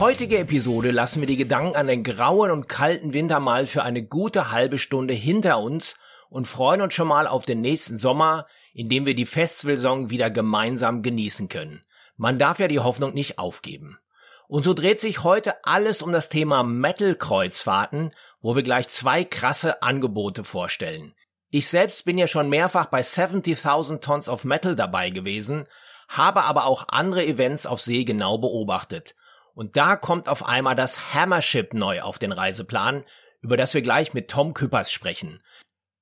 Heutige Episode lassen wir die Gedanken an den grauen und kalten Winter mal für eine gute halbe Stunde hinter uns und freuen uns schon mal auf den nächsten Sommer, in dem wir die Festivalsaison wieder gemeinsam genießen können. Man darf ja die Hoffnung nicht aufgeben. Und so dreht sich heute alles um das Thema Metal-Kreuzfahrten, wo wir gleich zwei krasse Angebote vorstellen. Ich selbst bin ja schon mehrfach bei 70.000 Tons of Metal dabei gewesen, habe aber auch andere Events auf See genau beobachtet. Und da kommt auf einmal das Hammership neu auf den Reiseplan, über das wir gleich mit Tom Küppers sprechen.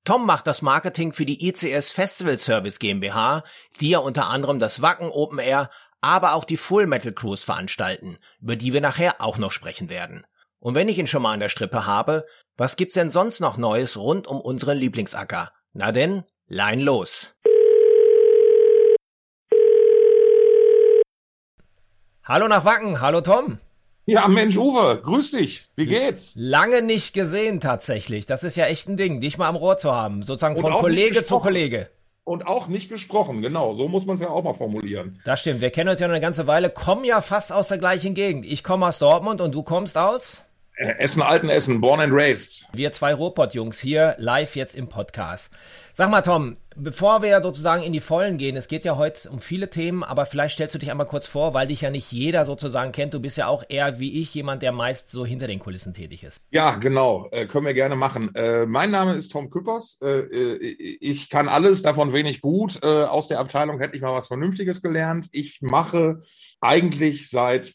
Tom macht das Marketing für die ICS Festival Service GmbH, die ja unter anderem das Wacken Open Air, aber auch die Full Metal Cruise veranstalten, über die wir nachher auch noch sprechen werden. Und wenn ich ihn schon mal an der Strippe habe, was gibt's denn sonst noch Neues rund um unseren Lieblingsacker? Na denn, Line los! Hallo nach Wacken, hallo Tom. Ja, Mensch, Uwe, grüß dich. Wie geht's? Lange nicht gesehen tatsächlich. Das ist ja echt ein Ding, dich mal am Rohr zu haben. Sozusagen von Kollege zu Kollege. Und auch nicht gesprochen, genau. So muss man es ja auch mal formulieren. Das stimmt. Wir kennen uns ja noch eine ganze Weile, kommen ja fast aus der gleichen Gegend. Ich komme aus Dortmund und du kommst aus? Äh, Essen, Alten Essen, born and raised. Wir zwei Ruhrpott-Jungs hier live jetzt im Podcast. Sag mal, Tom, bevor wir sozusagen in die Vollen gehen, es geht ja heute um viele Themen, aber vielleicht stellst du dich einmal kurz vor, weil dich ja nicht jeder sozusagen kennt. Du bist ja auch eher wie ich jemand, der meist so hinter den Kulissen tätig ist. Ja, genau. Äh, können wir gerne machen. Äh, mein Name ist Tom Küppers. Äh, äh ich kann alles, davon wenig gut. Äh, aus der Abteilung hätte ich mal was Vernünftiges gelernt. Ich mache eigentlich seit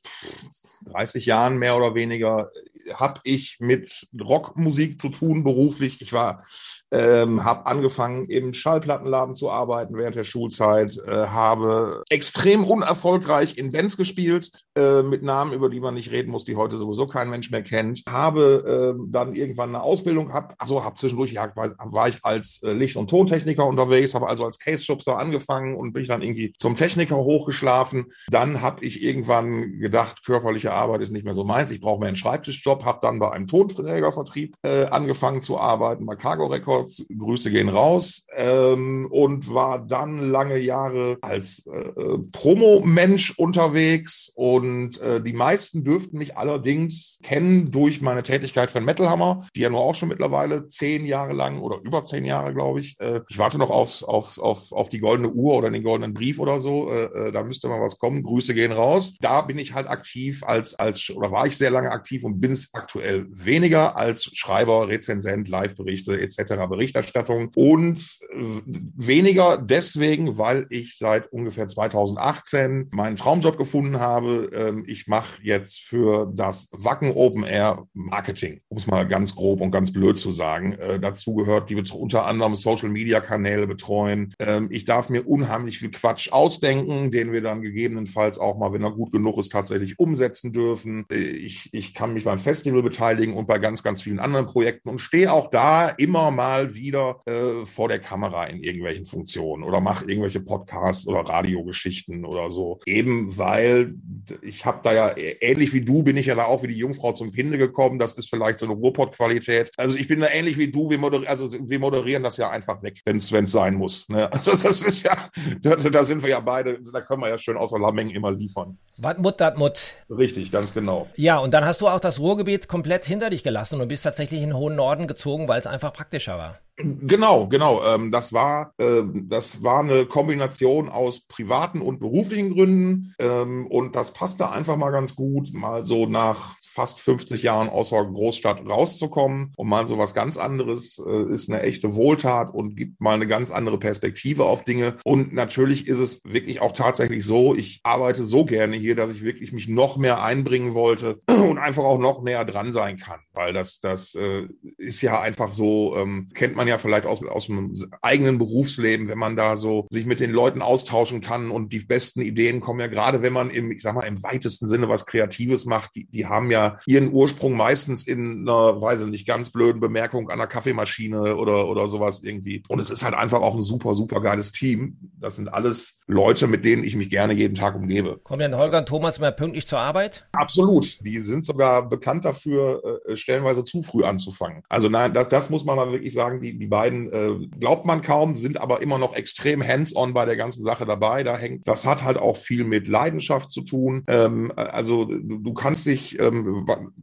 30 Jahren mehr oder weniger habe ich mit Rockmusik zu tun beruflich. Ich war ähm, habe angefangen im Schallplattenladen zu arbeiten während der Schulzeit, äh, habe extrem unerfolgreich in Bands gespielt äh, mit Namen, über die man nicht reden muss, die heute sowieso kein Mensch mehr kennt. Habe äh, dann irgendwann eine Ausbildung gehabt, also habe zwischendurch ja, war, ich als äh, Licht- und Tontechniker unterwegs, habe also als Case-Schubser angefangen und bin dann irgendwie zum Techniker hochgeschlafen. Dann habe ich irgendwann gedacht, körperliche Arbeit ist nicht mehr so meins, ich brauche mehr einen Schreibtischjob, habe dann bei einem Tonträgervertrieb äh, angefangen zu arbeiten, bei Cargo Records Records, Grüße gehen raus, ähm, und war dann lange Jahre als äh, äh, Promo-Mensch unterwegs und äh, die meisten dürften mich allerdings kennen durch meine Tätigkeit für Metal Hammer, die ja nur auch schon mittlerweile zehn Jahre lang oder über zehn Jahre, glaube ich. Äh, ich warte noch aufs, auf, auf, auf die goldene Uhr oder den goldenen Brief oder so. Äh, äh, da müsste mal was kommen. Grüße gehen raus. Da bin ich halt aktiv als, als, oder war ich sehr lange aktiv und bin es aktuell weniger als Schreiber, Rezensent, Live-Berichte etc. Berichterstattung und weniger deswegen, weil ich seit ungefähr 2018 meinen Traumjob gefunden habe. Ähm, ich mache jetzt für das Wacken Open Air Marketing, um es mal ganz grob und ganz blöd zu sagen. Äh, dazu gehört die unter anderem Social Media Kanäle betreuen. Ähm, ich darf mir unheimlich viel Quatsch ausdenken, den wir dann gegebenenfalls auch mal, wenn er gut genug ist, tatsächlich umsetzen dürfen. Äh, ich, ich kann mich beim Festival beteiligen und bei ganz, ganz vielen anderen Projekten und stehe auch da immer mal mal wieder äh, vor der Kamera in irgendwelchen Funktionen oder mache irgendwelche Podcasts oder Radiogeschichten oder so. Eben weil ich habe da ja, ähnlich wie du, bin ich ja da auch wie die Jungfrau zum Kinde gekommen. Das ist vielleicht so eine Ruhrpott-Qualität. Also ich bin da ähnlich wie du, wir, moder also wir moderieren das ja einfach weg, wenn es sein muss. Ne? Also das ist ja, da, da, sind wir ja beide, da können wir ja schön außer Lameng immer liefern. Wat Mut, dat Mut. Richtig, ganz genau. Ja, und dann hast du auch das Ruhrgebiet komplett hinter dich gelassen und bist tatsächlich in den hohen Norden gezogen, weil es einfach praktischer war. Genau, genau. Ähm, das war ähm, das war eine Kombination aus privaten und beruflichen Gründen ähm, und das passte einfach mal ganz gut. Mal so nach fast 50 Jahren außer Großstadt rauszukommen und mal so was ganz anderes äh, ist eine echte Wohltat und gibt mal eine ganz andere Perspektive auf Dinge. Und natürlich ist es wirklich auch tatsächlich so, ich arbeite so gerne hier, dass ich wirklich mich noch mehr einbringen wollte und einfach auch noch näher dran sein kann, weil das, das äh, ist ja einfach so, ähm, kennt man ja vielleicht aus, aus dem eigenen Berufsleben, wenn man da so sich mit den Leuten austauschen kann und die besten Ideen kommen ja gerade, wenn man im, ich sag mal, im weitesten Sinne was Kreatives macht, die, die haben ja ihren Ursprung meistens in einer, weiß ich nicht, ganz blöden Bemerkung an der Kaffeemaschine oder, oder sowas irgendwie. Und es ist halt einfach auch ein super, super geiles Team. Das sind alles Leute, mit denen ich mich gerne jeden Tag umgebe. Kommen denn Holger und Thomas immer pünktlich zur Arbeit? Absolut. Die sind sogar bekannt dafür, äh, stellenweise zu früh anzufangen. Also nein, das, das muss man mal wirklich sagen. Die, die beiden äh, glaubt man kaum, sind aber immer noch extrem hands-on bei der ganzen Sache dabei. Da hängt, das hat halt auch viel mit Leidenschaft zu tun. Ähm, also du, du kannst dich, ähm,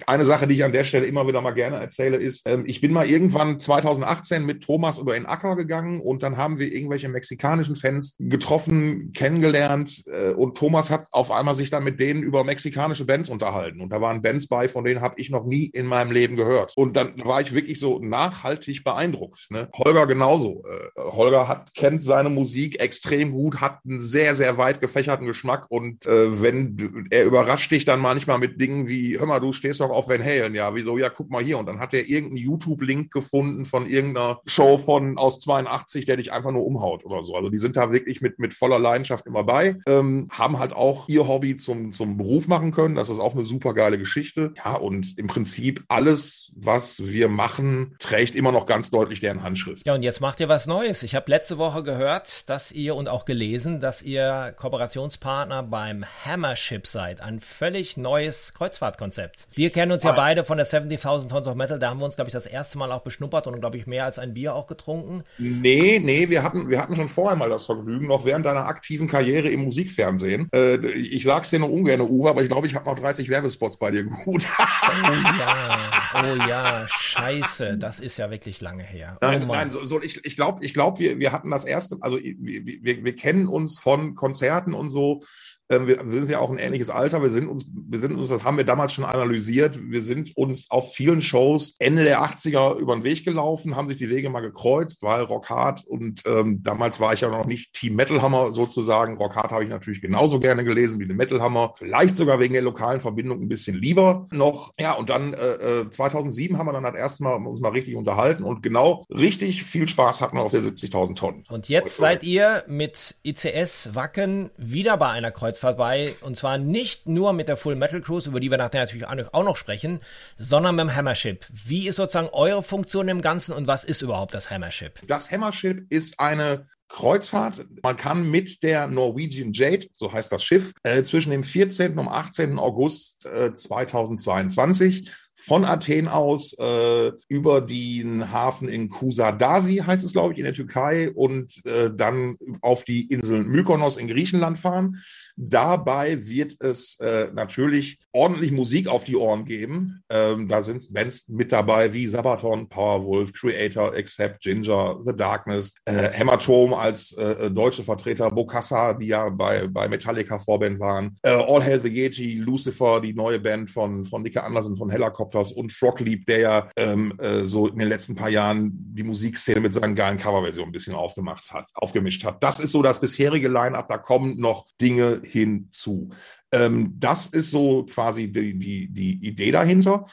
eine Sache, die ich an der Stelle immer wieder mal gerne erzähle, ist, ähm, ich bin mal irgendwann 2018 mit Thomas über den Acker gegangen und dann haben wir irgendwelche mexikanischen Fans getroffen, kennengelernt äh, und Thomas hat auf einmal sich dann mit denen über mexikanische Bands unterhalten und da waren Bands bei, von denen habe ich noch nie in meinem Leben gehört. Und dann war ich wirklich so nachhaltig beeindruckt. Ne? Holger genauso. Äh, Holger hat, kennt seine Musik extrem gut, hat einen sehr, sehr weit gefächerten Geschmack und äh, wenn er überrascht dich dann manchmal mit Dingen wie, hör mal, du stehst doch auf Van Halen, ja, wieso, ja, guck mal hier. Und dann hat er irgendeinen YouTube-Link gefunden von irgendeiner Show von aus 82, der dich einfach nur umhaut oder so. Also die sind da wirklich mit, mit voller Leidenschaft immer bei, ähm, haben halt auch ihr Hobby zum, zum Beruf machen können. Das ist auch eine super geile Geschichte. Ja, und im Prinzip alles, was wir machen, trägt immer noch ganz deutlich deren Handschrift. Ja, und jetzt macht ihr was Neues. Ich habe letzte Woche gehört, dass ihr und auch gelesen, dass ihr Kooperationspartner beim Hammership seid. Ein völlig neues Kreuzfahrtkonzept. Wir kennen uns ja beide von der 70.000 Tons of Metal. Da haben wir uns, glaube ich, das erste Mal auch beschnuppert und, glaube ich, mehr als ein Bier auch getrunken. Nee, nee, wir hatten, wir hatten schon vorher mal das Vergnügen, noch während deiner aktiven Karriere im Musikfernsehen. Äh, ich sag's dir nur ungern, Uwe, aber ich glaube, ich habe noch 30 Werbespots bei dir gut. oh ja, oh ja, scheiße, das ist ja wirklich lange her. Oh nein, nein, so, so ich, ich glaube, ich glaub, wir, wir hatten das erste, also wir, wir, wir kennen uns von Konzerten und so wir, sind ja auch ein ähnliches Alter. Wir sind uns, wir sind uns, das haben wir damals schon analysiert. Wir sind uns auf vielen Shows Ende der 80er über den Weg gelaufen, haben sich die Wege mal gekreuzt, weil Rock Hard und ähm, damals war ich ja noch nicht Team Metal Hammer sozusagen. Rock Hard habe ich natürlich genauso gerne gelesen wie den Metal Hammer. Vielleicht sogar wegen der lokalen Verbindung ein bisschen lieber noch. Ja, und dann äh, 2007 äh, haben wir dann das erste Mal uns mal richtig unterhalten und genau richtig viel Spaß hatten wir auf der 70.000 Tonnen. Und jetzt seid ihr mit ICS Wacken wieder bei einer Kreuzfahrt vorbei. Und zwar nicht nur mit der Full Metal Cruise, über die wir nachher natürlich auch noch sprechen, sondern mit dem Hammership. Wie ist sozusagen eure Funktion im Ganzen und was ist überhaupt das Hammership? Das Hammership ist eine Kreuzfahrt. Man kann mit der Norwegian Jade, so heißt das Schiff, äh, zwischen dem 14. und 18. August äh, 2022 von Athen aus äh, über den Hafen in Kusadasi, heißt es, glaube ich, in der Türkei, und äh, dann auf die Insel Mykonos in Griechenland fahren. Dabei wird es äh, natürlich ordentlich Musik auf die Ohren geben. Ähm, da sind Bands mit dabei wie Sabaton, Powerwolf, Creator, Accept, Ginger, The Darkness, äh, Hämatom als äh, deutsche Vertreter, Bokassa, die ja bei, bei Metallica Vorband waren, äh, All Hail the Yeti, Lucifer, die neue Band von, von Nicke Andersen von Helicopters und Frogleap, der ja ähm, äh, so in den letzten paar Jahren die Musikszene mit seinen geilen Coverversionen ein bisschen aufgemacht hat, aufgemischt hat. Das ist so das bisherige Line-Up. Da kommen noch Dinge hinzu. Ähm, das ist so quasi die, die, die Idee dahinter.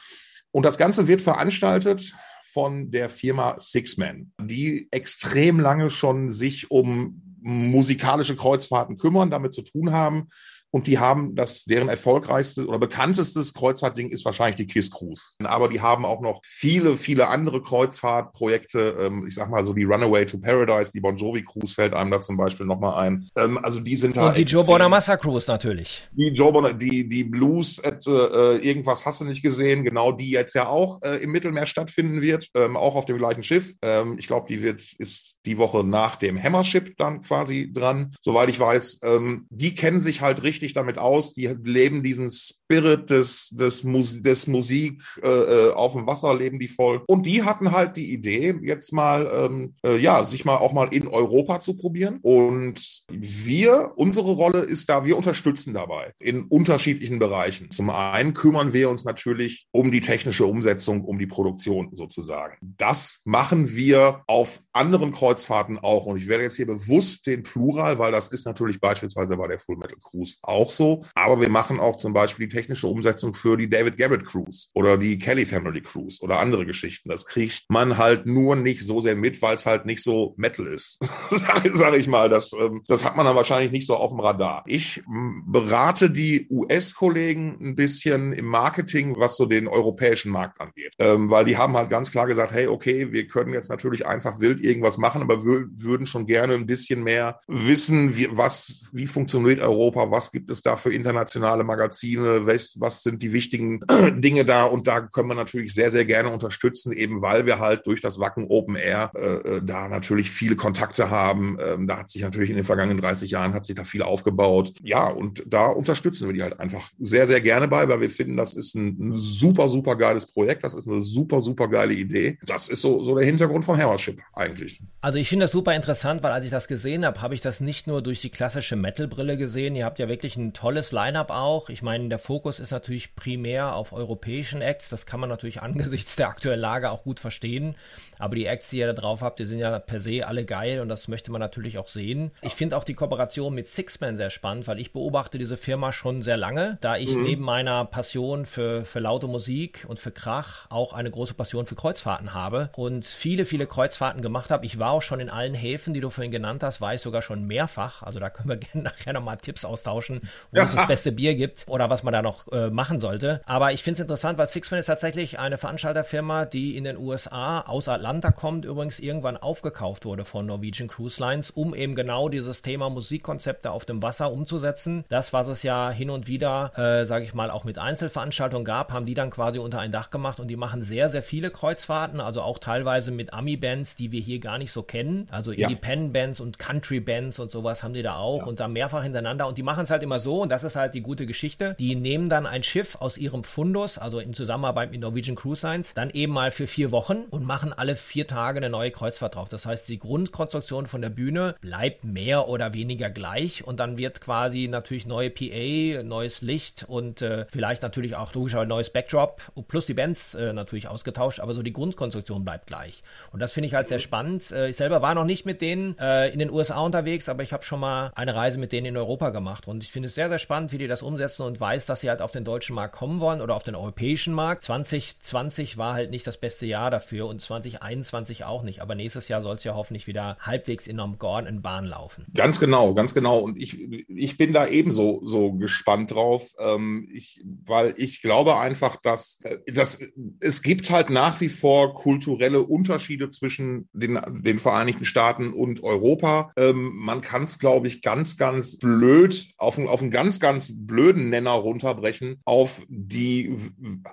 Und das Ganze wird veranstaltet von der Firma Sixman, die extrem lange schon sich um musikalische Kreuzfahrten kümmern, damit zu tun haben und die haben das, deren erfolgreichstes oder bekanntestes Kreuzfahrtding ist wahrscheinlich die KISS Cruise. Aber die haben auch noch viele, viele andere Kreuzfahrtprojekte. Ähm, ich sag mal so die Runaway to Paradise, die Bon Jovi Cruise fällt einem da zum Beispiel nochmal ein. Ähm, also die sind da. Und die Joe Bonamassa Cruise natürlich. Die Joe Bonamassa, die, die Blues, äh, irgendwas hast du nicht gesehen. Genau die jetzt ja auch äh, im Mittelmeer stattfinden wird. Ähm, auch auf dem gleichen Schiff. Ähm, ich glaube, die wird, ist die Woche nach dem Hammership dann quasi dran. Soweit ich weiß. Ähm, die kennen sich halt richtig richtig damit aus. Die leben diesen Spirit des, des, Mus des Musik äh, äh, auf dem Wasser, leben die voll. Und die hatten halt die Idee, jetzt mal, ähm, äh, ja, sich mal auch mal in Europa zu probieren. Und wir, unsere Rolle ist da, wir unterstützen dabei in unterschiedlichen Bereichen. Zum einen kümmern wir uns natürlich um die technische Umsetzung, um die Produktion sozusagen. Das machen wir auf anderen Kreuzfahrten auch. Und ich werde jetzt hier bewusst den Plural, weil das ist natürlich beispielsweise bei der Full Metal Cruise auch so. Aber wir machen auch zum Beispiel die technische Umsetzung für die David Garrett Cruise oder die Kelly Family Cruise oder andere Geschichten. Das kriegt man halt nur nicht so sehr mit, weil es halt nicht so Metal ist. sag, sag ich mal. Das, ähm, das hat man dann wahrscheinlich nicht so auf dem Radar. Ich berate die US-Kollegen ein bisschen im Marketing, was so den europäischen Markt angeht. Ähm, weil die haben halt ganz klar gesagt, hey, okay, wir können jetzt natürlich einfach wild irgendwas machen, aber wir würden schon gerne ein bisschen mehr wissen, wie, was, wie funktioniert Europa, was gibt es da für internationale Magazine, was, was sind die wichtigen Dinge da und da können wir natürlich sehr, sehr gerne unterstützen, eben weil wir halt durch das Wacken Open Air äh, äh da natürlich viele Kontakte haben. Ähm, da hat sich natürlich in den vergangenen 30 Jahren hat sich da viel aufgebaut. Ja, und da unterstützen wir die halt einfach sehr, sehr gerne bei, weil wir finden, das ist ein, ein super, super geiles Projekt, das ist eine super, super geile Idee. Das ist so, so der Hintergrund von Hammership eigentlich. Also ich finde das super interessant, weil als ich das gesehen habe, habe ich das nicht nur durch die klassische Metal-Brille gesehen. Ihr habt ja wirklich ein tolles Line-up auch. Ich meine, der Fokus ist natürlich primär auf europäischen Acts. Das kann man natürlich angesichts der aktuellen Lage auch gut verstehen. Aber die Acts, die ihr da drauf habt, die sind ja per se alle geil und das möchte man natürlich auch sehen. Ich finde auch die Kooperation mit Sixman sehr spannend, weil ich beobachte diese Firma schon sehr lange, da ich mhm. neben meiner Passion für, für laute Musik und für Krach auch eine große Passion für Kreuzfahrten habe und viele, viele Kreuzfahrten gemacht habe. Ich war auch schon in allen Häfen, die du vorhin genannt hast, war ich sogar schon mehrfach. Also da können wir gerne nachher nochmal Tipps austauschen, wo ja. es das beste Bier gibt oder was man da noch äh, machen sollte. Aber ich finde es interessant, weil Sixman ist tatsächlich eine Veranstalterfirma, die in den USA aus Atlanta kommt, übrigens irgendwann aufgekauft wurde von Norwegian Cruise Lines, um eben genau dieses Thema Musikkonzepte auf dem Wasser umzusetzen. Das, was es ja hin und wieder, äh, sage ich mal, auch mit Einzelveranstaltungen gab, haben die dann quasi unter ein Dach gemacht und die machen sehr, sehr viele Kreuzfahrten, also auch teilweise mit Ami-Bands, die wir hier gar nicht so kennen. Also ja. Independent-Bands und Country-Bands und sowas haben die da auch ja. und da mehrfach hintereinander. Und die machen es halt immer so, und das ist halt die gute Geschichte. Die nehmen dann ein Schiff aus ihrem Fundus, also in Zusammenarbeit mit Norwegian Cruise Lines, dann eben mal für vier Wochen und machen alle vier Tage eine neue Kreuzfahrt drauf. Das heißt, die Grundkonstruktion von der Bühne bleibt mehr oder weniger gleich und dann wird quasi natürlich neue PA, neues Licht und äh, vielleicht natürlich auch logischerweise neues Backdrop plus die Bands äh, natürlich ausgetauscht, aber so die Grundkonstruktion bleibt gleich. Und das finde ich halt sehr spannend. Äh, ich selber war noch nicht mit denen äh, in den USA unterwegs, aber ich habe schon mal eine Reise mit denen in Europa gemacht und ich finde es sehr, sehr spannend, wie die das umsetzen und weiß, dass sie halt auf den deutschen Markt kommen wollen oder auf den europäischen Markt. 2020 war halt nicht das beste Jahr dafür und 2021 auch nicht, aber nächstes Jahr soll es ja hoffentlich wieder halbwegs in einem geordneten Bahn laufen. Ganz genau, ganz genau. Und ich, ich bin da ebenso so gespannt drauf, ähm, ich, weil ich glaube einfach, dass, äh, dass es gibt halt nach wie vor kulturelle Unterschiede zwischen den, den Vereinigten Staaten und Europa. Ähm, man kann es, glaube ich, ganz, ganz blöd auf, auf einen ganz, ganz blöden Nenner runterbrechen, auf die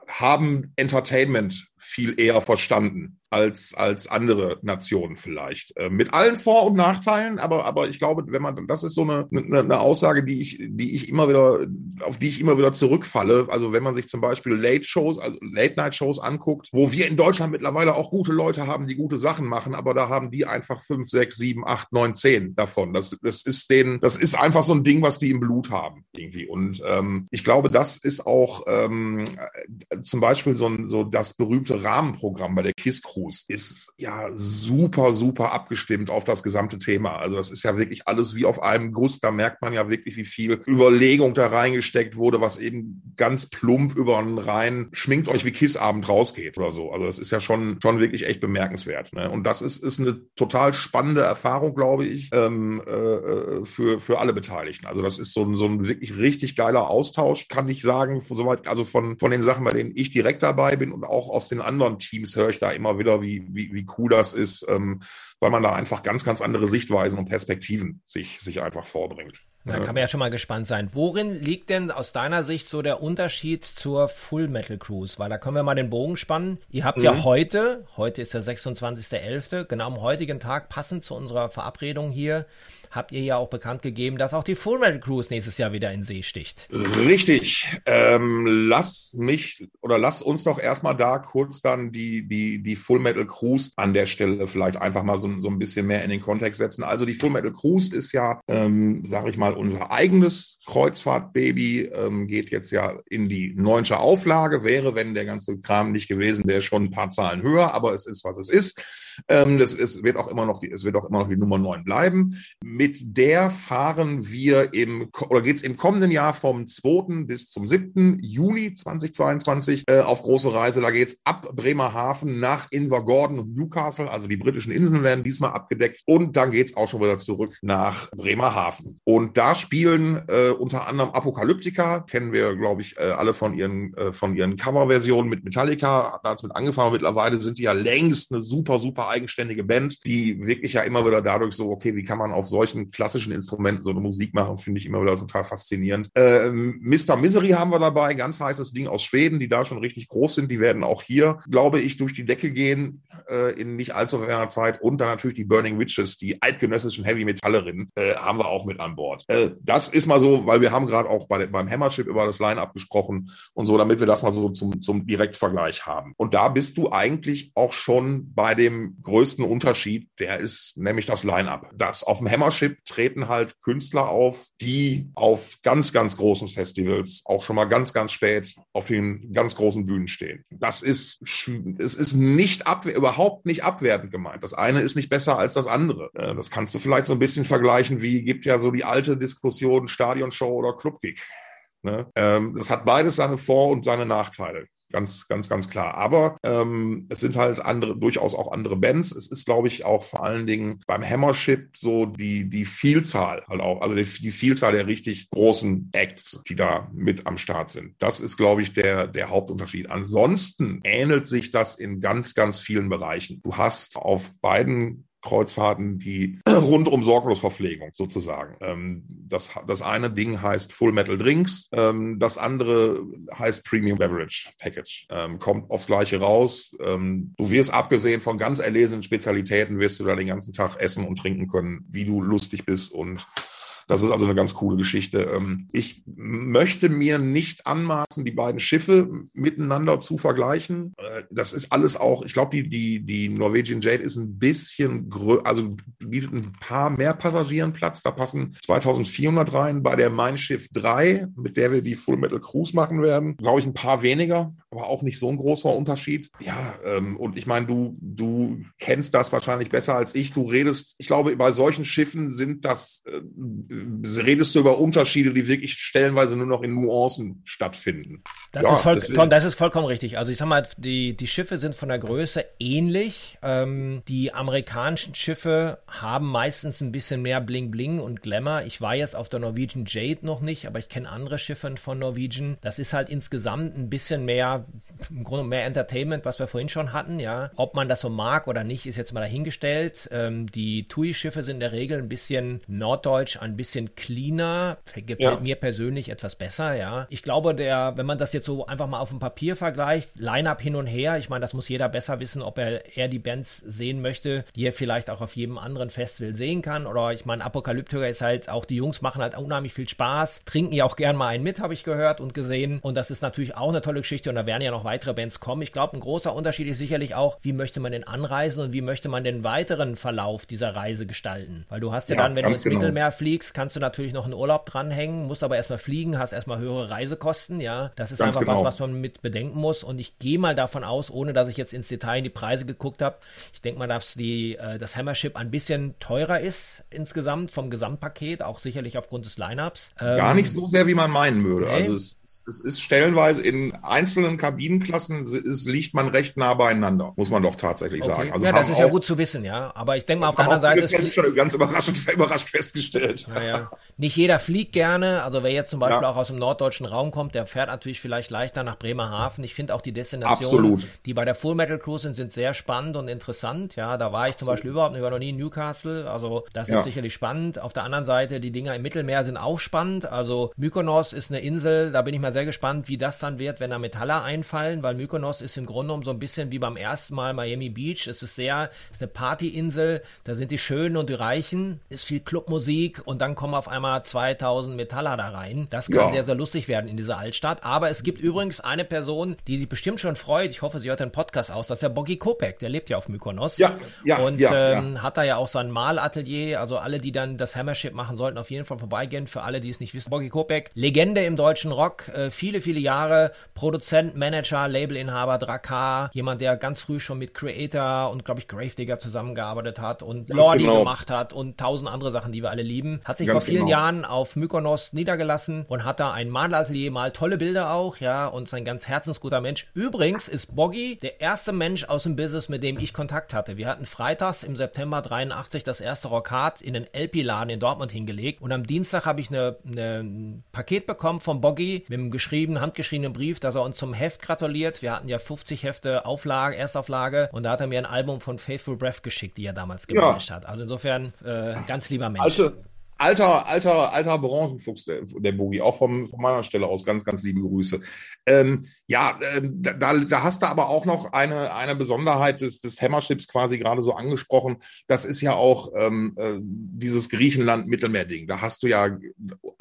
haben Entertainment viel eher verstanden als, als andere Nationen vielleicht. Äh, mit allen Vor- und Nachteilen, aber, aber ich glaube, wenn man, das ist so eine, eine, eine Aussage, die ich, die ich immer wieder, auf die ich immer wieder zurückfalle. Also wenn man sich zum Beispiel Late-Shows, also Late-Night-Shows anguckt, wo wir in Deutschland mittlerweile auch gute Leute haben, die gute Sachen machen, aber da haben die einfach fünf, sechs, sieben, acht, neun, zehn davon. Das, das ist denen, das ist einfach so ein Ding, was die im Blut haben, irgendwie. Und ähm, ich glaube, das ist auch ähm, zum Beispiel so, ein, so das berühmte Rahmenprogramm bei der KISS Cruise ist ja super, super abgestimmt auf das gesamte Thema. Also das ist ja wirklich alles wie auf einem Guss. Da merkt man ja wirklich, wie viel Überlegung da reingesteckt wurde, was eben ganz plump über einen rein schminkt euch wie Kissabend rausgeht oder so. Also das ist ja schon, schon wirklich echt bemerkenswert. Ne? Und das ist, ist eine total spannende Erfahrung, glaube ich, ähm, äh, für, für alle Beteiligten. Also das ist so ein, so ein wirklich richtig geiler Austausch, kann ich sagen, soweit, also von, von den Sachen, bei denen ich direkt dabei bin und auch aus den anderen Teams höre ich da immer wieder, wie, wie, wie cool das ist, ähm, weil man da einfach ganz, ganz andere Sichtweisen und Perspektiven sich, sich einfach vorbringt. Da kann man ja schon mal gespannt sein. Worin liegt denn aus deiner Sicht so der Unterschied zur Full Metal Cruise? Weil da können wir mal den Bogen spannen. Ihr habt mhm. ja heute, heute ist der 26.11., genau am heutigen Tag, passend zu unserer Verabredung hier, habt ihr ja auch bekannt gegeben, dass auch die Full Metal Cruise nächstes Jahr wieder in See sticht. Richtig. Ähm, lass mich oder lass uns doch erstmal da kurz dann die, die, die Full Metal Cruise an der Stelle vielleicht einfach mal so, so ein bisschen mehr in den Kontext setzen. Also die Full Metal Cruise ist ja, ähm, sage ich mal, unser eigenes Kreuzfahrtbaby, ähm, geht jetzt ja in die neunte Auflage, wäre, wenn der ganze Kram nicht gewesen wäre, schon ein paar Zahlen höher, aber es ist, was es ist. Ähm, das ist, wird auch immer noch die, es wird auch immer noch die Nummer neun bleiben. Mit der fahren wir im, oder geht's im kommenden Jahr vom 2. bis zum 7. Juni 2022 äh, auf große Reise. Da geht's ab Bremerhaven nach Invergordon und Newcastle, also die britischen Inseln werden diesmal abgedeckt. Und dann geht's auch schon wieder zurück nach Bremerhaven. Und da spielen äh, unter anderem Apokalyptika, kennen wir, glaube ich, äh, alle von ihren, äh, von ihren Coverversionen mit Metallica, hat damals mit angefangen. Mittlerweile sind die ja längst eine super, super eigenständige Band, die wirklich ja immer wieder dadurch so, okay, wie kann man auf solchen klassischen Instrumenten so eine Musik machen, finde ich immer wieder total faszinierend. Ähm, Mr. Misery haben wir dabei, ganz heißes Ding aus Schweden, die da schon richtig groß sind. Die werden auch hier, glaube ich, durch die Decke gehen äh, in nicht allzu ferner Zeit. Und dann natürlich die Burning Witches, die eidgenössischen Heavy Metallerinnen, äh, haben wir auch mit an Bord. Äh, das ist mal so, weil wir haben gerade auch bei, beim Hammership über das Line-Up gesprochen und so, damit wir das mal so zum, zum Direktvergleich haben. Und da bist du eigentlich auch schon bei dem größten Unterschied, der ist nämlich das Line-Up. Das auf dem Hammership treten halt Künstler auf, die auf ganz, ganz großen Festivals auch schon mal ganz, ganz spät auf den ganz großen Bühnen stehen. Das ist, es ist nicht abwehr, überhaupt nicht abwertend gemeint. Das eine ist nicht besser als das andere. Äh, das kannst du vielleicht so ein bisschen vergleichen, wie gibt ja so die alte Diskussion Stadionshow oder Clubgig. Ne? Ähm, das hat beides seine Vor- und seine Nachteile. Ganz, ganz, ganz klar. Aber ähm, es sind halt andere, durchaus auch andere Bands. Es ist, glaube ich, auch vor allen Dingen beim Hammership so die, die Vielzahl halt auch, also die, die Vielzahl der richtig großen Acts, die da mit am Start sind. Das ist, glaube ich, der, der Hauptunterschied. Ansonsten ähnelt sich das in ganz, ganz vielen Bereichen. Du hast auf beiden Kreuzfahrten die rundum sorglos Verpflegung sozusagen. Ähm, das, das eine Ding heißt Full Metal Drinks, ähm, das andere heißt Premium Beverage Package. Ähm, kommt aufs Gleiche raus. Ähm, du wirst abgesehen von ganz erlesenen Spezialitäten, wirst du da den ganzen Tag essen und trinken können, wie du lustig bist und das ist also eine ganz coole Geschichte. Ähm, ich möchte mir nicht anmaßen, die beiden Schiffe miteinander zu vergleichen. Äh, das ist alles auch, ich glaube, die, die, die Norwegian Jade ist ein bisschen größer, also bietet ein paar mehr Passagieren Platz. Da passen 2400 rein. Bei der Mein Schiff 3, mit der wir die Full Metal Cruise machen werden, glaube ich, ein paar weniger, aber auch nicht so ein großer Unterschied. Ja, ähm, und ich meine, du, du kennst das wahrscheinlich besser als ich. Du redest, ich glaube, bei solchen Schiffen sind das äh, redest du über Unterschiede, die wirklich stellenweise nur noch in Nuancen stattfinden. Das, ja, ist, voll, das, Tom, das ist vollkommen richtig. Also ich sag mal, die, die Schiffe sind von der Größe ähnlich. Ähm, die amerikanischen Schiffe haben meistens ein bisschen mehr Bling Bling und Glamour. Ich war jetzt auf der Norwegian Jade noch nicht, aber ich kenne andere Schiffe von Norwegian. Das ist halt insgesamt ein bisschen mehr, im Grunde mehr Entertainment, was wir vorhin schon hatten, ja. Ob man das so mag oder nicht, ist jetzt mal dahingestellt. Ähm, die TUI-Schiffe sind in der Regel ein bisschen norddeutsch, ein bisschen cleaner, gefällt ja. mir persönlich etwas besser, ja. Ich glaube, der, wenn man das jetzt so einfach mal auf dem Papier vergleicht, Line-Up hin und her, ich meine, das muss jeder besser wissen, ob er eher die Bands sehen möchte, die er vielleicht auch auf jedem anderen Festival sehen kann. Oder ich meine, Apokalyptiker ist halt, auch die Jungs machen halt unheimlich viel Spaß, trinken ja auch gern mal einen mit, habe ich gehört und gesehen. Und das ist natürlich auch eine tolle Geschichte und da werden ja noch weitere Bands kommen. Ich glaube, ein großer Unterschied ist sicherlich auch, wie möchte man den anreisen und wie möchte man den weiteren Verlauf dieser Reise gestalten. Weil du hast ja, ja dann, wenn du ins genau. Mittelmeer fliegst, kannst du natürlich noch einen Urlaub dranhängen, musst aber erstmal fliegen, hast erstmal höhere Reisekosten, ja. Das ist Ganz einfach genau. was, was man mit bedenken muss. Und ich gehe mal davon aus, ohne dass ich jetzt ins Detail in die Preise geguckt habe, ich denke mal, dass die, äh, das Hammership ein bisschen teurer ist insgesamt vom Gesamtpaket, auch sicherlich aufgrund des Lineups. Ähm, Gar nicht so sehr, wie man meinen würde. Nee. Also es es ist stellenweise in einzelnen Kabinenklassen es liegt man recht nah beieinander, muss man doch tatsächlich okay. sagen. Also ja, das ist ja gut zu wissen, ja. Aber ich denke mal auf der anderen Seite ist schon ganz überraschend, überrascht festgestellt. Naja. Nicht jeder fliegt gerne. Also wer jetzt zum Beispiel ja. auch aus dem norddeutschen Raum kommt, der fährt natürlich vielleicht leichter nach Bremerhaven. Ich finde auch die Destinationen, die bei der Full Metal Cruise sind, sind sehr spannend und interessant. Ja, da war ich Absolut. zum Beispiel überhaupt nicht, war noch nie in Newcastle. Also das ja. ist sicherlich spannend. Auf der anderen Seite, die Dinger im Mittelmeer sind auch spannend. Also Mykonos ist eine Insel, da bin ich mal sehr gespannt, wie das dann wird, wenn da Metaller einfallen, weil Mykonos ist im Grunde genommen so ein bisschen wie beim ersten Mal Miami Beach. Es ist sehr, ist eine Partyinsel, da sind die Schönen und die Reichen, ist viel Clubmusik und dann kommen auf einmal 2000 Metaller da rein. Das kann ja. sehr, sehr lustig werden in dieser Altstadt. Aber es gibt übrigens eine Person, die sich bestimmt schon freut. Ich hoffe, sie hört den Podcast aus. Das ist der Bogi Kopek. Der lebt ja auf Mykonos. Ja, ja. Und ja, ähm, ja. hat da ja auch sein Malatelier. Also alle, die dann das Hammership machen, sollten auf jeden Fall vorbeigehen. Für alle, die es nicht wissen. Bogi Kopek, Legende im deutschen Rock. Äh, viele, viele Jahre Produzent, Manager, Labelinhaber, Drakar. Jemand, der ganz früh schon mit Creator und, glaube ich, Gravedigger zusammengearbeitet hat und ganz Lordi genau. gemacht hat und tausend andere Sachen, die wir alle lieben. Hat sich ganz vor vielen genau. Jahren auf Mykonos niedergelassen und hat da ein Malatelier, mal tolle Bilder auch, ja, und sein ganz herzensguter Mensch. Übrigens ist Boggy der erste Mensch aus dem Business, mit dem ich Kontakt hatte. Wir hatten freitags im September 83 das erste Rockhard in den LP-Laden in Dortmund hingelegt und am Dienstag habe ich eine, eine, ein Paket bekommen von Boggy mit einem geschriebenen, handgeschriebenen Brief, dass er uns zum Heft gratuliert. Wir hatten ja 50 Hefte Auflage, Erstauflage und da hat er mir ein Album von Faithful Breath geschickt, die er damals gemanagt ja. hat. Also insofern äh, ganz lieber Mensch. Also alter, alter, alter Branchenfuchs, der, der Boogie, auch vom, von meiner Stelle aus ganz, ganz liebe Grüße. Ähm, ja, äh, da, da hast du aber auch noch eine, eine Besonderheit des, des Hammerships quasi gerade so angesprochen. Das ist ja auch ähm, äh, dieses Griechenland-Mittelmeer-Ding. Da hast du ja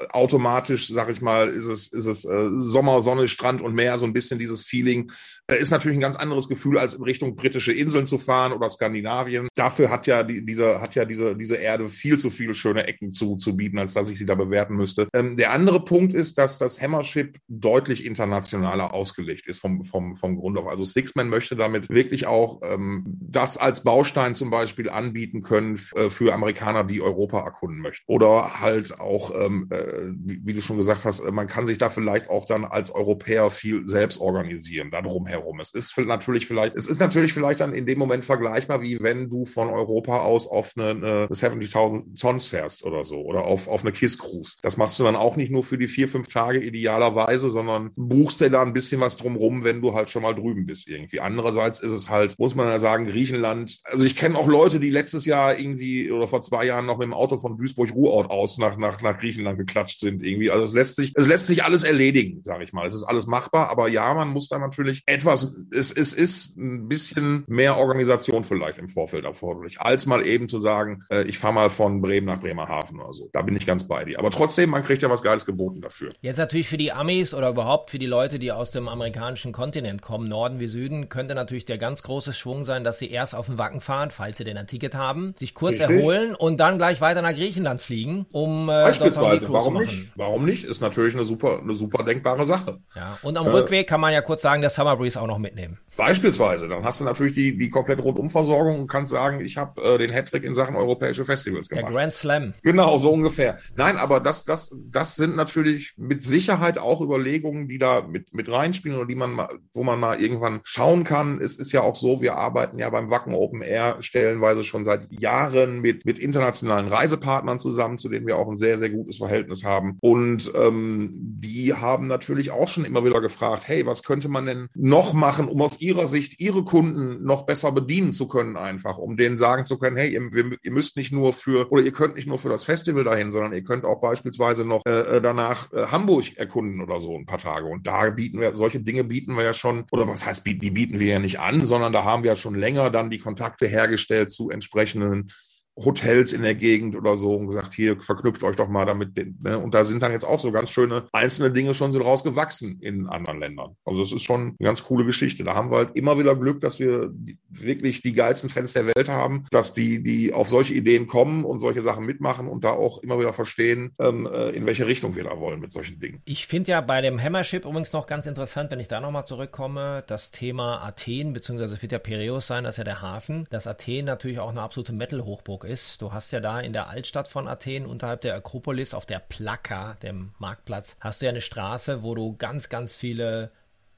automatisch, sag ich mal, ist es, ist es äh, Sommer, Sonne, Strand und Meer, so ein bisschen dieses Feeling. Äh, ist natürlich ein ganz anderes Gefühl, als in Richtung britische Inseln zu fahren oder Skandinavien. Dafür hat ja die, diese, hat ja diese, diese Erde viel zu viele schöne Ecken zu zu, zu bieten, als dass ich sie da bewerten müsste. Ähm, der andere Punkt ist, dass das Hammership deutlich internationaler ausgelegt ist vom, vom, vom Grund auf. Also Sixman möchte damit wirklich auch ähm, das als Baustein zum Beispiel anbieten können äh, für Amerikaner, die Europa erkunden möchten. Oder halt auch, ähm, äh, wie, du schon gesagt hast, äh, man kann sich da vielleicht auch dann als Europäer viel selbst organisieren, da drumherum. Es ist natürlich vielleicht, es ist natürlich vielleicht dann in dem Moment vergleichbar, wie wenn du von Europa aus auf eine, eine 70.000 Zons fährst oder so so oder auf, auf eine Kiss Cruise. Das machst du dann auch nicht nur für die vier, fünf Tage idealerweise, sondern buchst dir da ein bisschen was drumrum, wenn du halt schon mal drüben bist irgendwie. Andererseits ist es halt, muss man ja sagen, Griechenland. Also ich kenne auch Leute, die letztes Jahr irgendwie oder vor zwei Jahren noch mit dem Auto von Duisburg-Ruhrort aus nach, nach, nach Griechenland geklatscht sind irgendwie. Also es lässt sich, es lässt sich alles erledigen, sage ich mal. Es ist alles machbar, aber ja, man muss da natürlich etwas, es, es ist ein bisschen mehr Organisation vielleicht im Vorfeld erforderlich, als mal eben zu sagen, äh, ich fahre mal von Bremen nach Bremerhaven oder so. Da bin ich ganz bei dir. Aber trotzdem, man kriegt ja was Geiles geboten dafür. Jetzt natürlich für die Amis oder überhaupt für die Leute, die aus dem amerikanischen Kontinent kommen, Norden wie Süden, könnte natürlich der ganz große Schwung sein, dass sie erst auf den Wacken fahren, falls sie denn ein Ticket haben, sich kurz Richtig. erholen und dann gleich weiter nach Griechenland fliegen, um äh, Beispielsweise, warum nicht? Warum nicht? Ist natürlich eine super, eine super denkbare Sache. Ja, und am äh, Rückweg kann man ja kurz sagen, der Summer Breeze auch noch mitnehmen. Beispielsweise, dann hast du natürlich die, die komplette Rundumversorgung und kannst sagen, ich habe äh, den Hattrick in Sachen europäische Festivals gemacht. Der Grand Slam. Genau, so ungefähr. Nein, aber das, das, das sind natürlich mit Sicherheit auch Überlegungen, die da mit, mit reinspielen oder die man mal, wo man mal irgendwann schauen kann. Es ist ja auch so, wir arbeiten ja beim Wacken Open Air stellenweise schon seit Jahren mit, mit internationalen Reisepartnern zusammen, zu denen wir auch ein sehr, sehr gutes Verhältnis haben. Und ähm, die haben natürlich auch schon immer wieder gefragt, hey, was könnte man denn noch machen, um aus ihrer Sicht ihre Kunden noch besser bedienen zu können, einfach, um denen sagen zu können, hey, ihr, ihr müsst nicht nur für oder ihr könnt nicht nur für das Festival dahin, sondern ihr könnt auch beispielsweise noch äh, äh, danach äh, Hamburg erkunden oder so ein paar Tage. Und da bieten wir, solche Dinge bieten wir ja schon, oder was heißt, die bieten wir ja nicht an, sondern da haben wir ja schon länger dann die Kontakte hergestellt zu entsprechenden Hotels in der Gegend oder so und gesagt, hier verknüpft euch doch mal damit. Ne? Und da sind dann jetzt auch so ganz schöne einzelne Dinge schon so rausgewachsen in anderen Ländern. Also das ist schon eine ganz coole Geschichte. Da haben wir halt immer wieder Glück, dass wir wirklich die geilsten Fans der Welt haben, dass die, die auf solche Ideen kommen und solche Sachen mitmachen und da auch immer wieder verstehen, ähm, äh, in welche Richtung wir da wollen mit solchen Dingen. Ich finde ja bei dem Hammership übrigens noch ganz interessant, wenn ich da nochmal zurückkomme, das Thema Athen, beziehungsweise wird ja Piräus sein, das ist ja der Hafen, dass Athen natürlich auch eine absolute Metal-Hochburg ist. Du hast ja da in der Altstadt von Athen unterhalb der Akropolis auf der Plaka, dem Marktplatz, hast du ja eine Straße, wo du ganz, ganz viele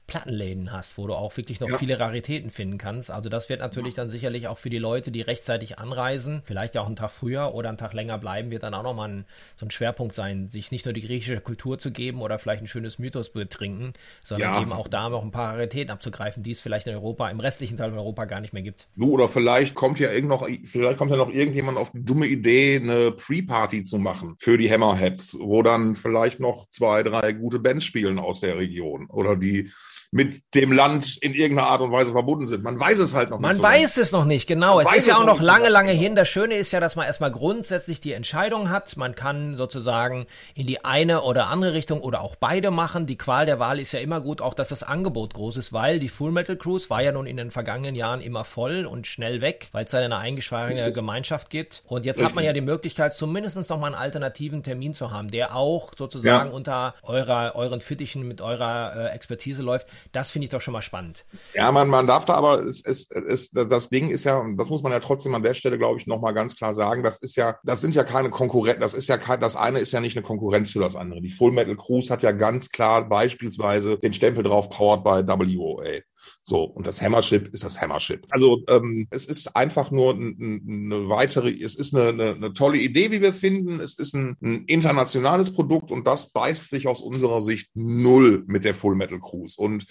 Plattenläden hast, wo du auch wirklich noch ja. viele Raritäten finden kannst. Also das wird natürlich ja. dann sicherlich auch für die Leute, die rechtzeitig anreisen, vielleicht auch einen Tag früher oder einen Tag länger bleiben, wird dann auch nochmal ein, so ein Schwerpunkt sein, sich nicht nur die griechische Kultur zu geben oder vielleicht ein schönes Mythosbild trinken, sondern ja. eben auch da noch ein paar Raritäten abzugreifen, die es vielleicht in Europa, im restlichen Teil von Europa gar nicht mehr gibt. Du, oder vielleicht kommt ja irgend noch, vielleicht kommt ja noch irgendjemand auf die dumme Idee, eine Pre-Party zu machen für die Hammerheads, wo dann vielleicht noch zwei, drei gute Bands spielen aus der Region oder die mit dem Land in irgendeiner Art und Weise verbunden sind. Man weiß es halt noch man nicht. Man so weiß es noch nicht, genau. Man es ist ja auch noch lange, lange hin. Das Schöne ist ja, dass man erstmal grundsätzlich die Entscheidung hat. Man kann sozusagen in die eine oder andere Richtung oder auch beide machen. Die Qual der Wahl ist ja immer gut, auch dass das Angebot groß ist, weil die Full Metal Cruise war ja nun in den vergangenen Jahren immer voll und schnell weg, weil es da eine eingeschworene Gemeinschaft gibt. Und jetzt Richtig. hat man ja die Möglichkeit, zumindest noch mal einen alternativen Termin zu haben, der auch sozusagen ja. unter eurer, euren Fittichen mit eurer äh, Expertise läuft. Das finde ich doch schon mal spannend. Ja, man, man darf da aber, es, es, es, das Ding ist ja, das muss man ja trotzdem an der Stelle, glaube ich, nochmal ganz klar sagen, das ist ja, das sind ja keine Konkurrenten, das ist ja kein, das eine ist ja nicht eine Konkurrenz für das andere. Die Full Metal Cruise hat ja ganz klar beispielsweise den Stempel drauf, powered by WOA. So, und das Hammership ist das Hammership. Also ähm, es ist einfach nur eine weitere, es ist eine, eine, eine tolle Idee, wie wir finden. Es ist ein, ein, internationales Produkt und das beißt sich aus unserer Sicht null mit der Full Metal Cruise. Und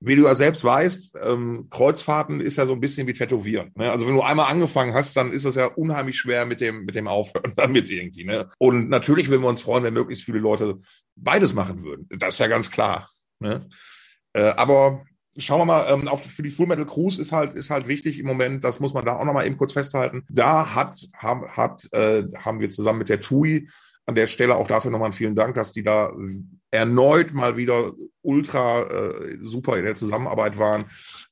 wie du ja selbst weißt, ähm, Kreuzfahrten ist ja so ein bisschen wie Tätowieren. Ne? Also wenn du einmal angefangen hast, dann ist das ja unheimlich schwer mit dem mit dem Aufhören damit irgendwie. Ne? Und natürlich würden wir uns freuen, wenn möglichst viele Leute beides machen würden. Das ist ja ganz klar. Ne? Äh, aber Schauen wir mal, ähm, auf, für die Full Metal Cruise ist halt, ist halt wichtig im Moment, das muss man da auch nochmal eben kurz festhalten. Da hat, haben, hat, äh, haben wir zusammen mit der TUI an der Stelle auch dafür nochmal einen vielen Dank, dass die da erneut mal wieder ultra äh, super in der Zusammenarbeit waren.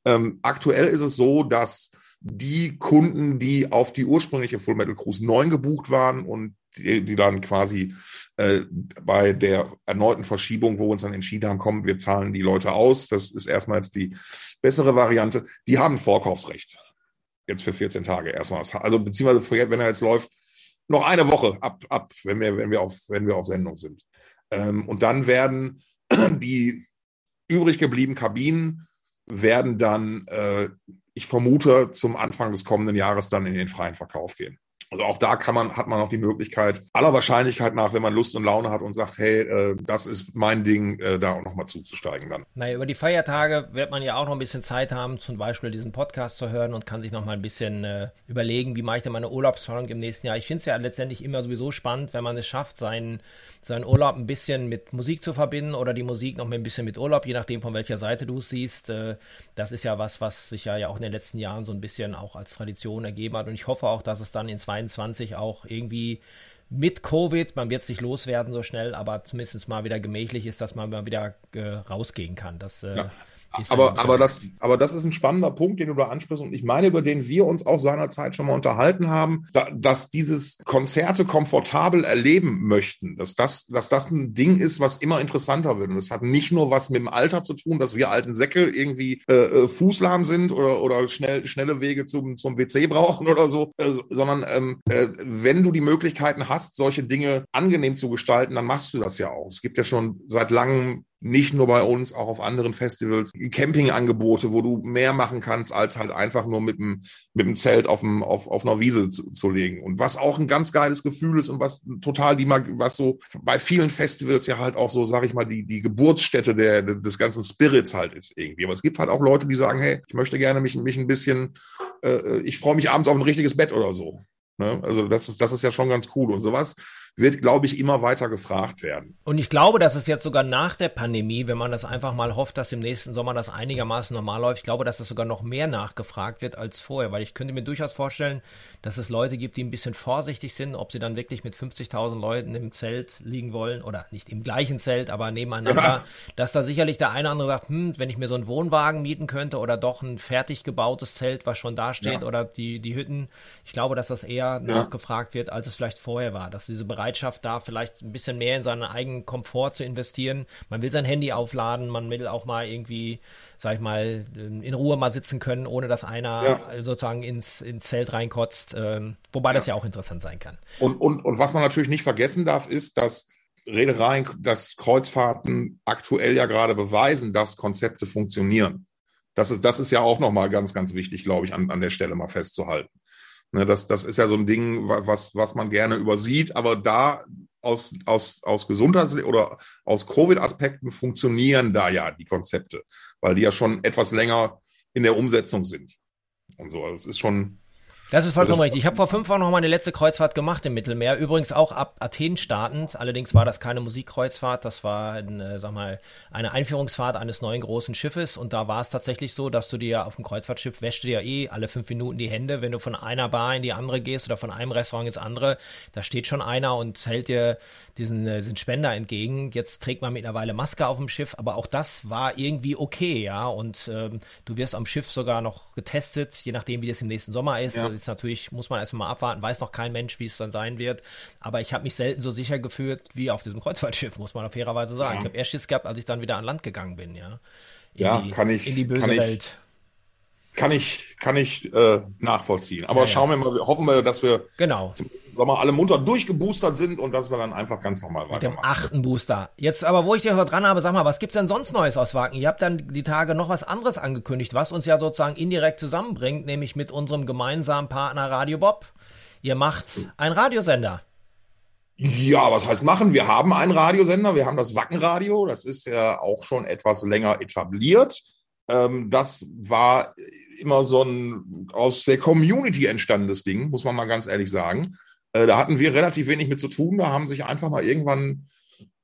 Ähm, aktuell ist es so, dass die Kunden, die auf die ursprüngliche Full Metal Cruise 9 gebucht waren und die, die dann quasi äh, bei der erneuten Verschiebung, wo wir uns dann entschieden haben, komm, wir zahlen die Leute aus, das ist erstmal jetzt die bessere Variante, die haben Vorkaufsrecht. Jetzt für 14 Tage erstmal. Also beziehungsweise wenn er jetzt läuft, noch eine Woche ab, ab wenn, wir, wenn, wir auf, wenn wir auf Sendung sind. Ähm, und dann werden die übrig gebliebenen Kabinen werden dann, äh, ich vermute, zum Anfang des kommenden Jahres dann in den freien Verkauf gehen. Also auch da kann man, hat man auch die Möglichkeit, aller Wahrscheinlichkeit nach, wenn man Lust und Laune hat und sagt, hey, äh, das ist mein Ding, äh, da auch nochmal zuzusteigen dann. Naja, über die Feiertage wird man ja auch noch ein bisschen Zeit haben, zum Beispiel diesen Podcast zu hören und kann sich nochmal ein bisschen äh, überlegen, wie mache ich denn meine Urlaubsplanung im nächsten Jahr. Ich finde es ja letztendlich immer sowieso spannend, wenn man es schafft, seinen, seinen Urlaub ein bisschen mit Musik zu verbinden oder die Musik noch ein bisschen mit Urlaub, je nachdem von welcher Seite du es siehst. Äh, das ist ja was, was sich ja, ja auch in den letzten Jahren so ein bisschen auch als Tradition ergeben hat und ich hoffe auch, dass es dann ins 2022 auch irgendwie mit Covid, man wird es nicht loswerden so schnell, aber zumindest mal wieder gemächlich ist, dass man mal wieder äh, rausgehen kann. Das äh, ja aber, aber, das, aber das ist ein spannender Punkt, den du da ansprichst. Und ich meine, über den wir uns auch seinerzeit schon mal unterhalten haben, da, dass dieses Konzerte komfortabel erleben möchten, dass das, dass das ein Ding ist, was immer interessanter wird. Und es hat nicht nur was mit dem Alter zu tun, dass wir alten Säcke irgendwie äh, äh fußlahm sind oder, oder schnell, schnelle Wege zum, zum WC brauchen oder so, äh, sondern ähm, äh, wenn du die Möglichkeiten hast, solche Dinge angenehm zu gestalten, dann machst du das ja auch. Es gibt ja schon seit langem nicht nur bei uns, auch auf anderen Festivals, Campingangebote, wo du mehr machen kannst, als halt einfach nur mit dem, mit dem Zelt auf, dem, auf, auf einer Wiese zu, zu legen. Und was auch ein ganz geiles Gefühl ist und was total die, was so bei vielen Festivals ja halt auch so, sag ich mal, die, die Geburtsstätte der, des ganzen Spirits halt ist irgendwie. Aber es gibt halt auch Leute, die sagen, hey, ich möchte gerne mich, mich ein bisschen, äh, ich freue mich abends auf ein richtiges Bett oder so. Ne? Also das ist, das ist ja schon ganz cool. Und sowas wird, glaube ich, immer weiter gefragt werden. Und ich glaube, dass es jetzt sogar nach der Pandemie, wenn man das einfach mal hofft, dass im nächsten Sommer das einigermaßen normal läuft, ich glaube, dass es sogar noch mehr nachgefragt wird als vorher, weil ich könnte mir durchaus vorstellen, dass es Leute gibt, die ein bisschen vorsichtig sind, ob sie dann wirklich mit 50.000 Leuten im Zelt liegen wollen oder nicht im gleichen Zelt, aber nebeneinander, ja. dass da sicherlich der eine oder andere sagt, hm, wenn ich mir so einen Wohnwagen mieten könnte oder doch ein fertig gebautes Zelt, was schon da steht ja. oder die, die Hütten, ich glaube, dass das eher ja. nachgefragt wird, als es vielleicht vorher war, dass diese Bereiche Bereitschaft da, vielleicht ein bisschen mehr in seinen eigenen Komfort zu investieren. Man will sein Handy aufladen, man will auch mal irgendwie, sag ich mal, in Ruhe mal sitzen können, ohne dass einer ja. sozusagen ins, ins Zelt reinkotzt. Ähm, wobei ja. das ja auch interessant sein kann. Und, und, und was man natürlich nicht vergessen darf, ist, dass Reedereien, dass Kreuzfahrten aktuell ja gerade beweisen, dass Konzepte funktionieren. Das ist, das ist ja auch nochmal ganz, ganz wichtig, glaube ich, an, an der Stelle mal festzuhalten. Ne, das, das ist ja so ein Ding, was, was man gerne übersieht, aber da aus, aus, aus Gesundheits- oder aus Covid-Aspekten funktionieren da ja die Konzepte, weil die ja schon etwas länger in der Umsetzung sind. Und so, also es ist schon, das ist vollkommen richtig. Ich habe vor fünf Wochen noch meine letzte Kreuzfahrt gemacht im Mittelmeer. Übrigens auch ab Athen startend. Allerdings war das keine Musikkreuzfahrt. Das war, eine, sag mal, eine Einführungsfahrt eines neuen großen Schiffes. Und da war es tatsächlich so, dass du dir auf dem Kreuzfahrtschiff wäschst du dir eh alle fünf Minuten die Hände, wenn du von einer Bar in die andere gehst oder von einem Restaurant ins andere. Da steht schon einer und hält dir diesen, äh, diesen Spender entgegen. Jetzt trägt man mittlerweile Maske auf dem Schiff, aber auch das war irgendwie okay, ja. Und ähm, du wirst am Schiff sogar noch getestet, je nachdem, wie das im nächsten Sommer ist. Ja. Ist natürlich, muss man erstmal abwarten, weiß noch kein Mensch, wie es dann sein wird. Aber ich habe mich selten so sicher gefühlt wie auf diesem Kreuzfahrtschiff, muss man auf fairerweise sagen. Ja. Ich habe erst Schiss gehabt, als ich dann wieder an Land gegangen bin, ja. In ja, die, kann ich. In die böse kann ich, Welt. Kann ich, kann ich äh, nachvollziehen. Aber ja, schauen wir mal, hoffen wir, dass wir genau. Zum, sagen wir, alle munter durchgeboostert sind und dass wir dann einfach ganz normal weitermachen. Mit dem achten Booster. Jetzt aber, wo ich dich dran habe, sag mal, was gibt's denn sonst Neues aus Wacken? Ihr habt dann die Tage noch was anderes angekündigt, was uns ja sozusagen indirekt zusammenbringt, nämlich mit unserem gemeinsamen Partner Radio Bob. Ihr macht einen Radiosender. Ja, was heißt machen? Wir haben einen Radiosender, wir haben das Wackenradio, das ist ja auch schon etwas länger etabliert. Ähm, das war immer so ein aus der Community entstandenes Ding, muss man mal ganz ehrlich sagen. Äh, da hatten wir relativ wenig mit zu tun. Da haben sich einfach mal irgendwann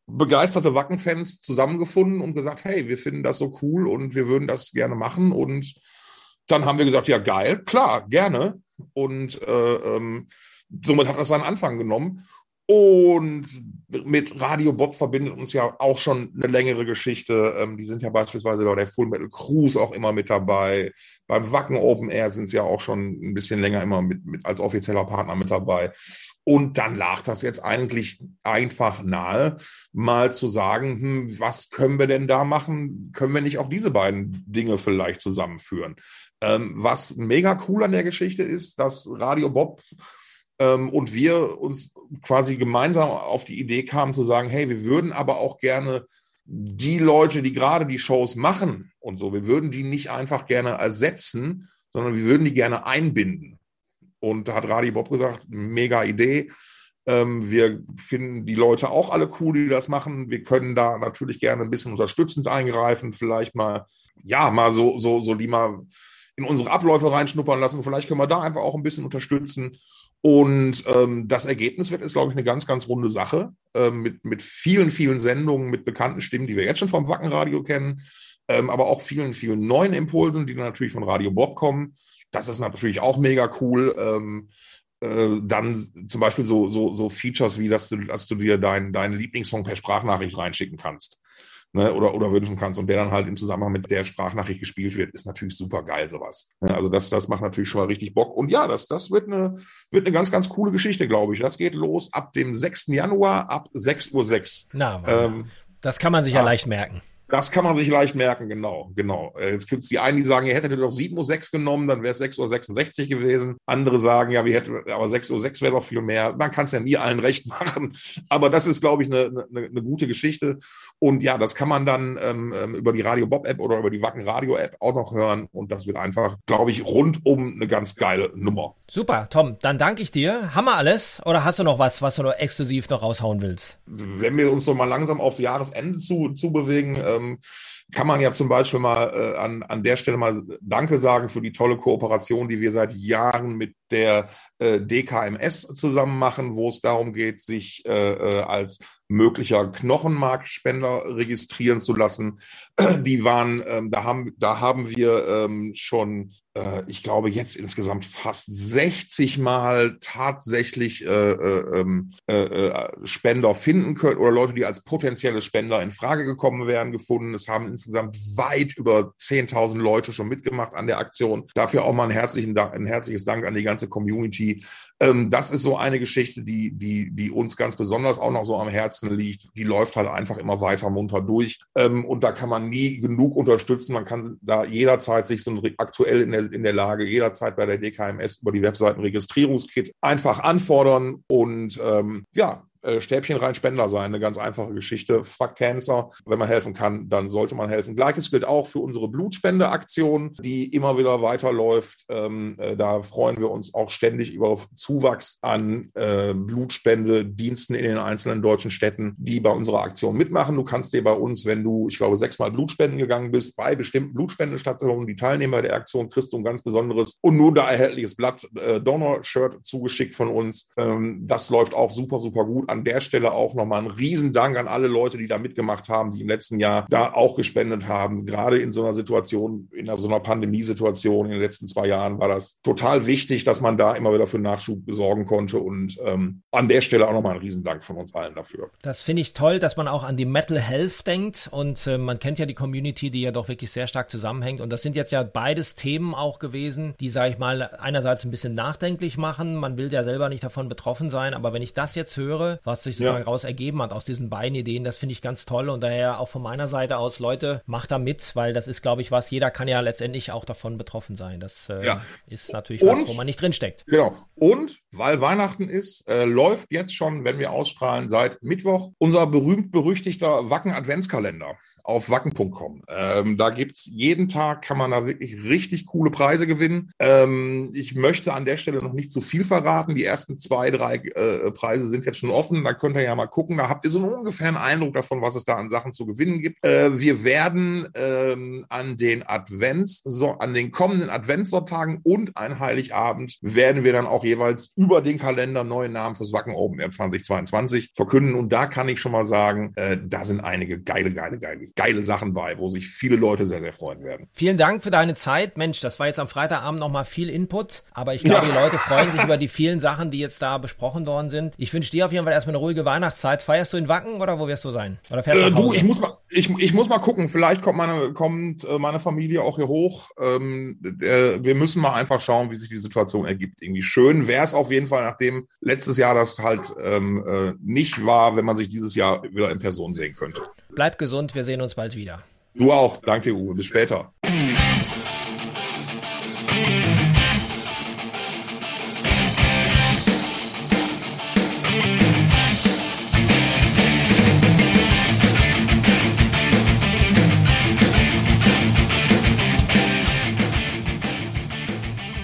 begeisterte Wacken-Fans zusammengefunden und gesagt, hey, wir finden das so cool und wir würden das gerne machen. Und dann haben wir gesagt, ja geil, klar, gerne. Und äh, ähm, somit hat das seinen Anfang genommen. Und mit Radio Bob verbindet uns ja auch schon eine längere Geschichte. Ähm, die sind ja beispielsweise bei der Full Metal Cruise auch immer mit dabei. Beim Wacken Open Air sind sie ja auch schon ein bisschen länger immer mit, mit als offizieller Partner mit dabei. Und dann lag das jetzt eigentlich einfach nahe, mal zu sagen, hm, was können wir denn da machen? Können wir nicht auch diese beiden Dinge vielleicht zusammenführen? Ähm, was mega cool an der Geschichte ist, dass Radio Bob und wir uns quasi gemeinsam auf die Idee kamen zu sagen, hey, wir würden aber auch gerne die Leute, die gerade die Shows machen und so, wir würden die nicht einfach gerne ersetzen, sondern wir würden die gerne einbinden. Und da hat Radi Bob gesagt, mega Idee. Ähm, wir finden die Leute auch alle cool, die das machen. Wir können da natürlich gerne ein bisschen unterstützend eingreifen, vielleicht mal, ja, mal so, so, so die mal in unsere Abläufe reinschnuppern lassen. Vielleicht können wir da einfach auch ein bisschen unterstützen. Und ähm, das Ergebnis wird ist, glaube ich, eine ganz, ganz runde Sache ähm, mit, mit vielen, vielen Sendungen, mit bekannten Stimmen, die wir jetzt schon vom Wackenradio kennen, ähm, aber auch vielen, vielen neuen Impulsen, die dann natürlich von Radio Bob kommen. Das ist natürlich auch mega cool. Ähm, äh, dann zum Beispiel so, so, so Features wie, dass du, dass du dir deinen dein Lieblingssong per Sprachnachricht reinschicken kannst ne, oder, oder wünschen kannst und der dann halt im Zusammenhang mit der Sprachnachricht gespielt wird, ist natürlich super geil, sowas. Ne, also das, das macht natürlich schon mal richtig Bock. Und ja, das, das wird eine, wird eine ganz, ganz coole Geschichte, glaube ich. Das geht los ab dem 6. Januar ab 6.06 Uhr. 6. Na, ähm, das kann man sich ja, ja leicht merken. Das kann man sich leicht merken, genau, genau. Äh, jetzt gibt es die einen, die sagen, ihr hättet doch 7.06 Uhr genommen, dann wäre es 6.66 Uhr gewesen. Andere sagen, ja, wir hätten, aber 6.06 Uhr wäre doch viel mehr. Man kann es ja nie allen recht machen. Aber das ist, glaube ich, eine, eine, eine gute Geschichte. Und ja, das kann man dann ähm, ähm, über die Radio Bob App oder über die Wacken Radio App auch noch hören. Und das wird einfach, glaube ich, rundum eine ganz geile Nummer. Super, Tom, dann danke ich dir. Haben wir alles? Oder hast du noch was, was du noch exklusiv noch raushauen willst? Wenn wir uns so mal langsam auf Jahresende zu, zu bewegen, ähm, kann man ja zum Beispiel mal äh, an, an der Stelle mal Danke sagen für die tolle Kooperation, die wir seit Jahren mit der äh, DKMS zusammen machen, wo es darum geht, sich äh, äh, als möglicher Knochenmarkspender registrieren zu lassen. Die waren, ähm, da haben, da haben wir ähm, schon, äh, ich glaube, jetzt insgesamt fast 60 Mal tatsächlich äh, äh, ähm, äh, äh, Spender finden können oder Leute, die als potenzielle Spender in Frage gekommen wären, gefunden. Es haben insgesamt weit über 10.000 Leute schon mitgemacht an der Aktion. Dafür auch mal einen herzlichen Dank, ein herzliches Dank an die ganze Community. Ähm, das ist so eine Geschichte, die, die, die uns ganz besonders auch noch so am Herzen liegt. Die läuft halt einfach immer weiter munter durch. Ähm, und da kann man nie genug unterstützen. Man kann da jederzeit sich so aktuell in der, in der Lage, jederzeit bei der DKMS über die Webseiten Registrierungskit einfach anfordern und ähm, ja, äh, Stäbchen rein Spender sein, eine ganz einfache Geschichte. Fuck Cancer. Wenn man helfen kann, dann sollte man helfen. Gleiches gilt auch für unsere Blutspendeaktion, die immer wieder weiterläuft. Ähm, äh, da freuen wir uns auch ständig über Zuwachs an äh, Blutspendediensten in den einzelnen deutschen Städten, die bei unserer Aktion mitmachen. Du kannst dir bei uns, wenn du, ich glaube, sechsmal Blutspenden gegangen bist, bei bestimmten Blutspendestationen, die Teilnehmer der Aktion, kriegst du ein ganz besonderes und nur da erhältliches Blatt äh, Donor-Shirt zugeschickt von uns. Ähm, das läuft auch super, super gut an der Stelle auch nochmal ein Riesendank an alle Leute, die da mitgemacht haben, die im letzten Jahr da auch gespendet haben. Gerade in so einer Situation, in so einer Pandemiesituation in den letzten zwei Jahren war das total wichtig, dass man da immer wieder für Nachschub sorgen konnte. Und ähm, an der Stelle auch nochmal ein Riesendank von uns allen dafür. Das finde ich toll, dass man auch an die Mental Health denkt. Und äh, man kennt ja die Community, die ja doch wirklich sehr stark zusammenhängt. Und das sind jetzt ja beides Themen auch gewesen, die, sage ich mal, einerseits ein bisschen nachdenklich machen. Man will ja selber nicht davon betroffen sein. Aber wenn ich das jetzt höre, was sich ja. daraus ergeben hat aus diesen beiden Ideen. Das finde ich ganz toll und daher auch von meiner Seite aus, Leute, macht da mit, weil das ist, glaube ich, was, jeder kann ja letztendlich auch davon betroffen sein. Das äh, ja. ist natürlich und, was, wo man nicht drinsteckt. Genau. Und weil Weihnachten ist, äh, läuft jetzt schon, wenn wir ausstrahlen, seit Mittwoch unser berühmt-berüchtigter Wacken-Adventskalender auf wacken.com. Ähm, da gibt's jeden Tag, kann man da wirklich richtig coole Preise gewinnen. Ähm, ich möchte an der Stelle noch nicht zu viel verraten. Die ersten zwei, drei äh, Preise sind jetzt schon offen. Da könnt ihr ja mal gucken. Da habt ihr so einen ungefähren Eindruck davon, was es da an Sachen zu gewinnen gibt. Äh, wir werden ähm, an den Advents, so, an den kommenden Adventssonntagen und ein Heiligabend werden wir dann auch jeweils über den Kalender neue Namen fürs Wacken Open Air 2022 verkünden. Und da kann ich schon mal sagen, äh, da sind einige geile, geile, geile geile Sachen bei, wo sich viele Leute sehr, sehr freuen werden. Vielen Dank für deine Zeit. Mensch, das war jetzt am Freitagabend nochmal viel Input, aber ich glaube, ja. die Leute freuen sich über die vielen Sachen, die jetzt da besprochen worden sind. Ich wünsche dir auf jeden Fall erstmal eine ruhige Weihnachtszeit. Feierst du in Wacken oder wo wirst du sein? Oder fährst äh, du, ich muss mal, ich, ich muss mal gucken. Vielleicht kommt meine, kommt äh, meine Familie auch hier hoch. Ähm, äh, wir müssen mal einfach schauen, wie sich die Situation ergibt. Irgendwie schön wäre es auf jeden Fall, nachdem letztes Jahr das halt ähm, äh, nicht war, wenn man sich dieses Jahr wieder in Person sehen könnte. Bleib gesund, wir sehen uns bald wieder. Du auch. Danke, Uwe. Bis später.